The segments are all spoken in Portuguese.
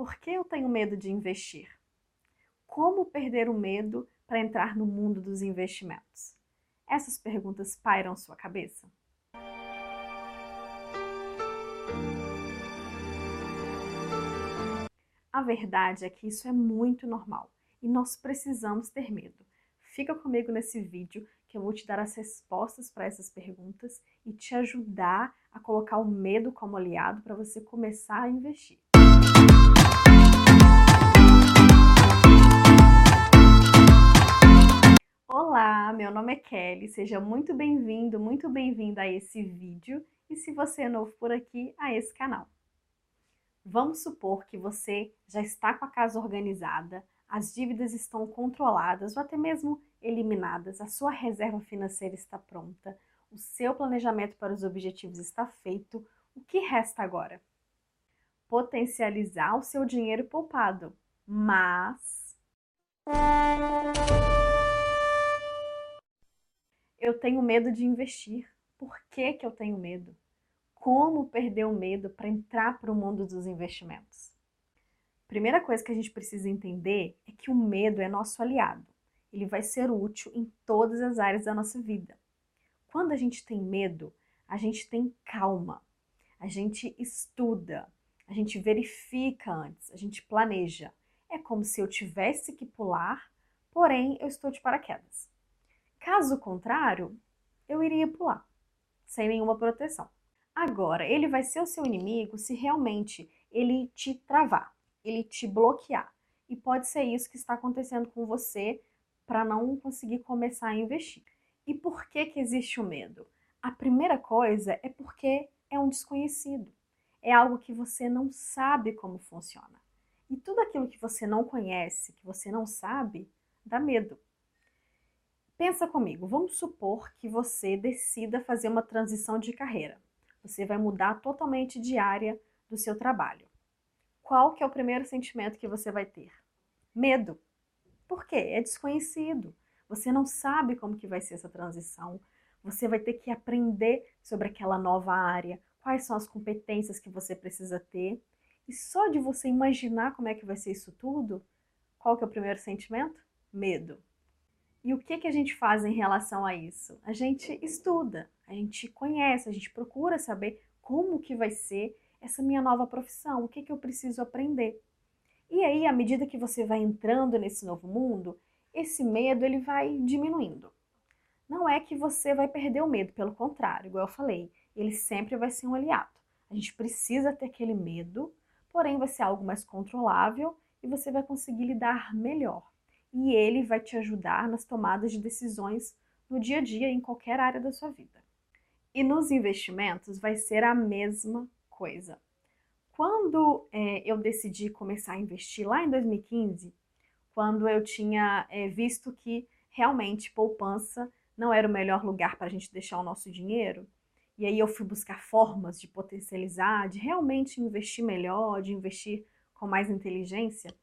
Por que eu tenho medo de investir? Como perder o medo para entrar no mundo dos investimentos? Essas perguntas pairam sua cabeça? A verdade é que isso é muito normal e nós precisamos ter medo. Fica comigo nesse vídeo que eu vou te dar as respostas para essas perguntas e te ajudar a colocar o medo como aliado para você começar a investir. Olá, meu nome é Kelly, seja muito bem-vindo, muito bem-vinda a esse vídeo e se você é novo por aqui, a esse canal. Vamos supor que você já está com a casa organizada, as dívidas estão controladas ou até mesmo eliminadas, a sua reserva financeira está pronta, o seu planejamento para os objetivos está feito, o que resta agora? Potencializar o seu dinheiro poupado, mas eu tenho medo de investir. Por que, que eu tenho medo? Como perder o medo para entrar para o mundo dos investimentos? Primeira coisa que a gente precisa entender é que o medo é nosso aliado. Ele vai ser útil em todas as áreas da nossa vida. Quando a gente tem medo, a gente tem calma, a gente estuda, a gente verifica antes, a gente planeja. É como se eu tivesse que pular, porém eu estou de paraquedas. Caso contrário, eu iria pular, sem nenhuma proteção. Agora, ele vai ser o seu inimigo se realmente ele te travar, ele te bloquear. E pode ser isso que está acontecendo com você para não conseguir começar a investir. E por que que existe o medo? A primeira coisa é porque é um desconhecido. É algo que você não sabe como funciona. E tudo aquilo que você não conhece, que você não sabe, dá medo. Pensa comigo, vamos supor que você decida fazer uma transição de carreira. Você vai mudar totalmente de área do seu trabalho. Qual que é o primeiro sentimento que você vai ter? Medo. Por quê? É desconhecido. Você não sabe como que vai ser essa transição. Você vai ter que aprender sobre aquela nova área, quais são as competências que você precisa ter. E só de você imaginar como é que vai ser isso tudo, qual que é o primeiro sentimento? Medo. E o que, que a gente faz em relação a isso? A gente estuda, a gente conhece, a gente procura saber como que vai ser essa minha nova profissão, o que, que eu preciso aprender. E aí, à medida que você vai entrando nesse novo mundo, esse medo ele vai diminuindo. Não é que você vai perder o medo, pelo contrário, igual eu falei, ele sempre vai ser um aliado. A gente precisa ter aquele medo, porém vai ser algo mais controlável e você vai conseguir lidar melhor e ele vai te ajudar nas tomadas de decisões no dia a dia, em qualquer área da sua vida. E nos investimentos vai ser a mesma coisa. Quando é, eu decidi começar a investir lá em 2015, quando eu tinha é, visto que realmente poupança não era o melhor lugar para a gente deixar o nosso dinheiro, e aí eu fui buscar formas de potencializar, de realmente investir melhor, de investir com mais inteligência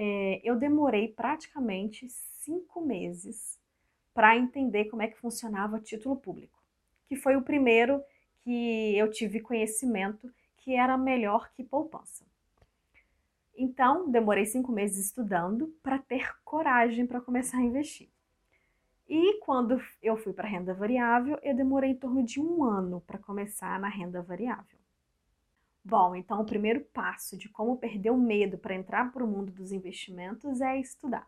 é, eu demorei praticamente cinco meses para entender como é que funcionava título público, que foi o primeiro que eu tive conhecimento que era melhor que poupança. Então, demorei cinco meses estudando para ter coragem para começar a investir. E quando eu fui para renda variável, eu demorei em torno de um ano para começar na renda variável. Bom, então o primeiro passo de como perder o medo para entrar para o mundo dos investimentos é estudar,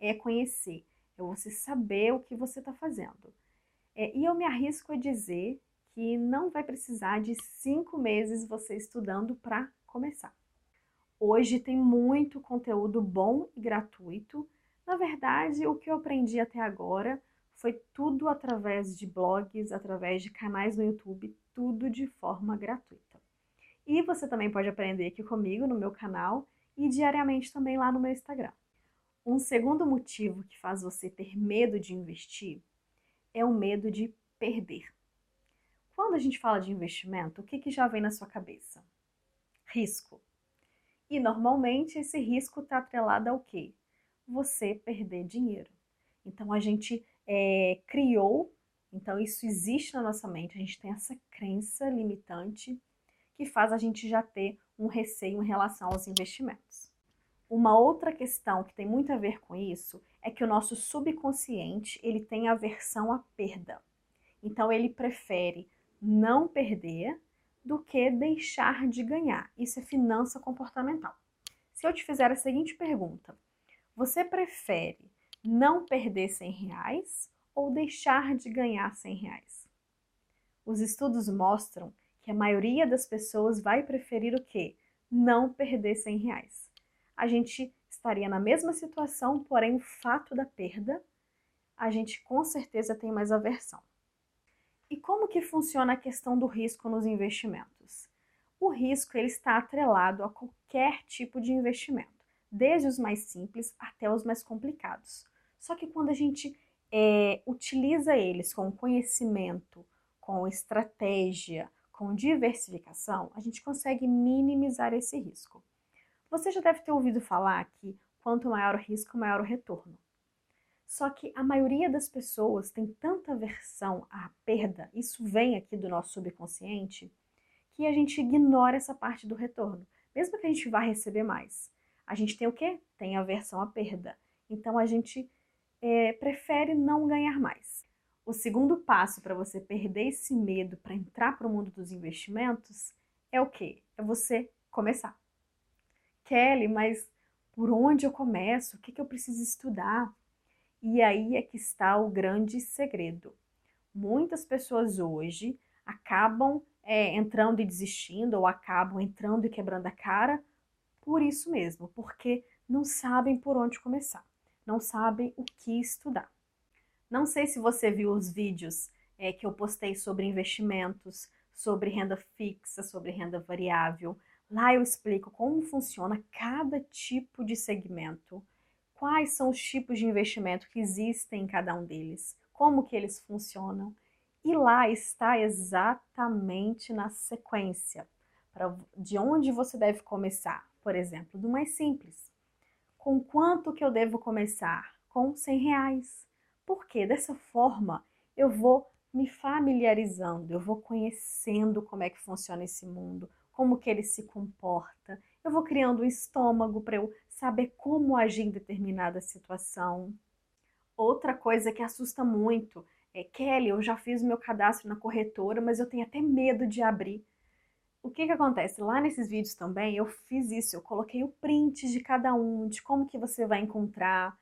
é conhecer, é você saber o que você está fazendo. É, e eu me arrisco a dizer que não vai precisar de cinco meses você estudando para começar. Hoje tem muito conteúdo bom e gratuito. Na verdade, o que eu aprendi até agora foi tudo através de blogs, através de canais no YouTube, tudo de forma gratuita. E você também pode aprender aqui comigo no meu canal e diariamente também lá no meu Instagram. Um segundo motivo que faz você ter medo de investir é o medo de perder. Quando a gente fala de investimento, o que, que já vem na sua cabeça? Risco. E normalmente esse risco está atrelado ao quê? Você perder dinheiro. Então a gente é, criou, então isso existe na nossa mente, a gente tem essa crença limitante que faz a gente já ter um receio em relação aos investimentos. Uma outra questão que tem muito a ver com isso é que o nosso subconsciente ele tem aversão à perda. Então ele prefere não perder do que deixar de ganhar. Isso é finança comportamental. Se eu te fizer a seguinte pergunta, você prefere não perder 100 reais ou deixar de ganhar 100 reais? Os estudos mostram que a maioria das pessoas vai preferir o quê? Não perder 100 reais. A gente estaria na mesma situação, porém o fato da perda, a gente com certeza tem mais aversão. E como que funciona a questão do risco nos investimentos? O risco ele está atrelado a qualquer tipo de investimento, desde os mais simples até os mais complicados. Só que quando a gente é, utiliza eles com conhecimento, com estratégia, com diversificação, a gente consegue minimizar esse risco. Você já deve ter ouvido falar que quanto maior o risco, maior o retorno. Só que a maioria das pessoas tem tanta aversão à perda, isso vem aqui do nosso subconsciente, que a gente ignora essa parte do retorno, mesmo que a gente vá receber mais. A gente tem o quê? Tem aversão à perda. Então a gente é, prefere não ganhar mais. O segundo passo para você perder esse medo para entrar para o mundo dos investimentos é o quê? É você começar. Kelly, mas por onde eu começo? O que, que eu preciso estudar? E aí é que está o grande segredo. Muitas pessoas hoje acabam é, entrando e desistindo, ou acabam entrando e quebrando a cara por isso mesmo, porque não sabem por onde começar, não sabem o que estudar. Não sei se você viu os vídeos é, que eu postei sobre investimentos, sobre renda fixa, sobre renda variável. Lá eu explico como funciona cada tipo de segmento quais são os tipos de investimento que existem em cada um deles, como que eles funcionam. E lá está exatamente na sequência, pra, de onde você deve começar. Por exemplo, do mais simples. Com quanto que eu devo começar? Com 100 reais. Porque dessa forma eu vou me familiarizando, eu vou conhecendo como é que funciona esse mundo, como que ele se comporta. Eu vou criando um estômago para eu saber como agir em determinada situação. Outra coisa que assusta muito é, Kelly, eu já fiz o meu cadastro na corretora, mas eu tenho até medo de abrir. O que que acontece? Lá nesses vídeos também eu fiz isso, eu coloquei o print de cada um, de como que você vai encontrar,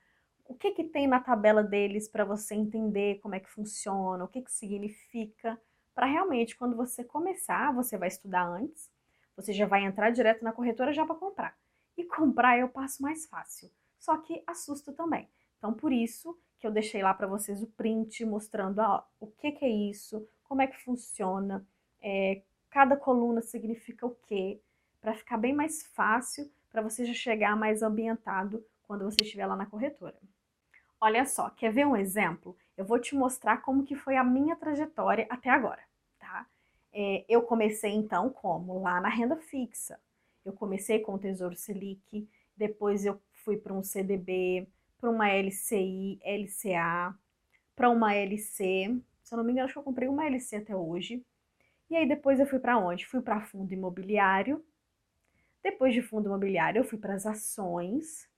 o que que tem na tabela deles para você entender como é que funciona, o que que significa, para realmente quando você começar, você vai estudar antes, você já vai entrar direto na corretora já para comprar e comprar eu passo mais fácil. Só que assusta também. Então, por isso que eu deixei lá para vocês o print mostrando ó, o que, que, é isso, como é que funciona, é, cada coluna significa o quê, para ficar bem mais fácil para você já chegar mais ambientado quando você estiver lá na corretora. Olha só, quer ver um exemplo? Eu vou te mostrar como que foi a minha trajetória até agora, tá? É, eu comecei então como? Lá na renda fixa. Eu comecei com o Tesouro Selic, depois eu fui para um CDB, para uma LCI, LCA, para uma LC. Se eu não me engano, acho que eu comprei uma LC até hoje. E aí depois eu fui para onde? Fui para fundo imobiliário. Depois de fundo imobiliário, eu fui para as ações.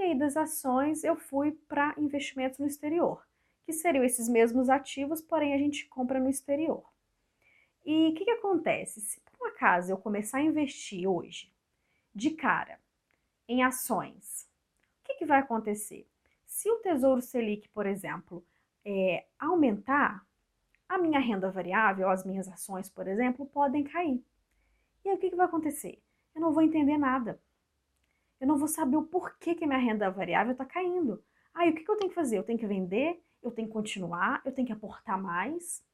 E aí das ações eu fui para investimentos no exterior, que seriam esses mesmos ativos, porém a gente compra no exterior. E o que, que acontece? Se por um acaso eu começar a investir hoje, de cara, em ações, o que, que vai acontecer? Se o Tesouro Selic, por exemplo, é, aumentar, a minha renda variável, as minhas ações, por exemplo, podem cair. E aí o que, que vai acontecer? Eu não vou entender nada. Eu não vou saber o porquê que minha renda variável está caindo. Aí o que, que eu tenho que fazer? Eu tenho que vender? Eu tenho que continuar? Eu tenho que aportar mais?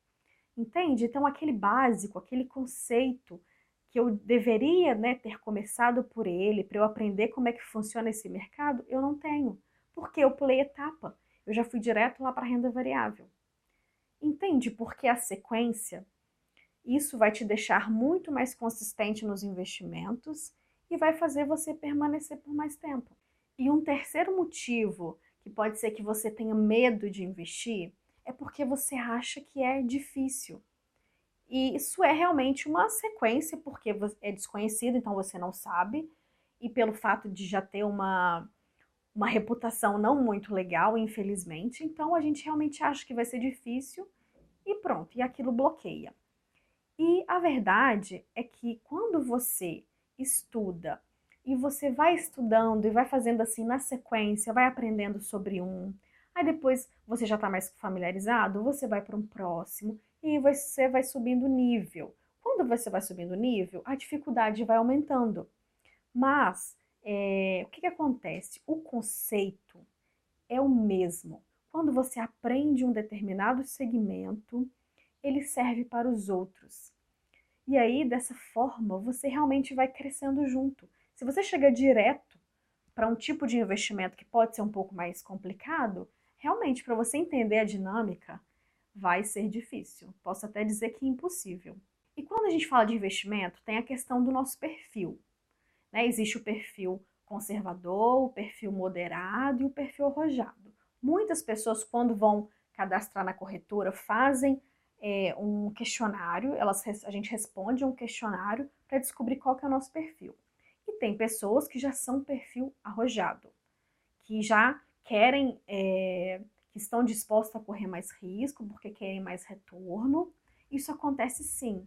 Entende? Então, aquele básico, aquele conceito que eu deveria né, ter começado por ele, para eu aprender como é que funciona esse mercado, eu não tenho. Porque eu pulei etapa. Eu já fui direto lá para a renda variável. Entende? Porque a sequência, isso vai te deixar muito mais consistente nos investimentos e vai fazer você permanecer por mais tempo. E um terceiro motivo que pode ser que você tenha medo de investir é porque você acha que é difícil. E isso é realmente uma sequência, porque é desconhecido, então você não sabe, e pelo fato de já ter uma, uma reputação não muito legal, infelizmente, então a gente realmente acha que vai ser difícil e pronto, e aquilo bloqueia. E a verdade é que quando você estuda e você vai estudando e vai fazendo assim na sequência, vai aprendendo sobre um, aí depois você já está mais familiarizado, você vai para um próximo e você vai subindo o nível. Quando você vai subindo o nível, a dificuldade vai aumentando. Mas é, o que, que acontece? O conceito é o mesmo. Quando você aprende um determinado segmento, ele serve para os outros. E aí, dessa forma, você realmente vai crescendo junto. Se você chega direto para um tipo de investimento que pode ser um pouco mais complicado, realmente, para você entender a dinâmica, vai ser difícil. Posso até dizer que impossível. E quando a gente fala de investimento, tem a questão do nosso perfil. Né? Existe o perfil conservador, o perfil moderado e o perfil arrojado. Muitas pessoas, quando vão cadastrar na corretora, fazem é, um questionário, elas, a gente responde um questionário para descobrir qual que é o nosso perfil. E tem pessoas que já são perfil arrojado, que já querem, é, que estão dispostas a correr mais risco porque querem mais retorno. Isso acontece sim.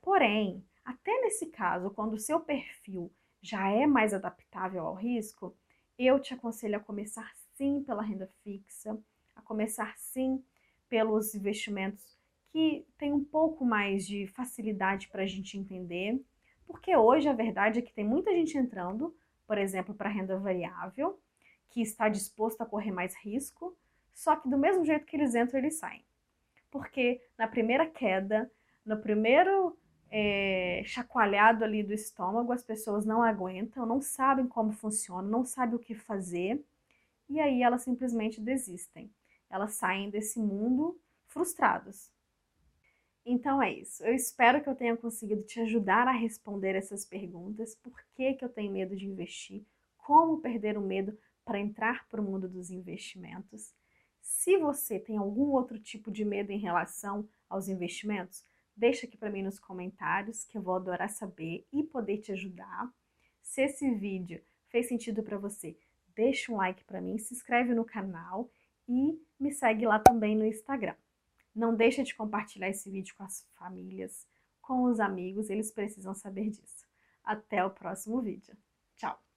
Porém, até nesse caso, quando o seu perfil já é mais adaptável ao risco, eu te aconselho a começar sim pela renda fixa, a começar sim pelos investimentos que têm um pouco mais de facilidade para a gente entender, porque hoje a verdade é que tem muita gente entrando, por exemplo, para renda variável, que está disposto a correr mais risco, só que do mesmo jeito que eles entram, eles saem. Porque na primeira queda, no primeiro é, chacoalhado ali do estômago, as pessoas não aguentam, não sabem como funciona, não sabem o que fazer, e aí elas simplesmente desistem. Elas saem desse mundo frustradas. Então é isso. Eu espero que eu tenha conseguido te ajudar a responder essas perguntas. Por que, que eu tenho medo de investir? Como perder o medo para entrar para o mundo dos investimentos? Se você tem algum outro tipo de medo em relação aos investimentos, Deixa aqui para mim nos comentários que eu vou adorar saber e poder te ajudar. Se esse vídeo fez sentido para você, deixa um like para mim, se inscreve no canal e me segue lá também no Instagram. Não deixa de compartilhar esse vídeo com as famílias, com os amigos, eles precisam saber disso. Até o próximo vídeo. Tchau!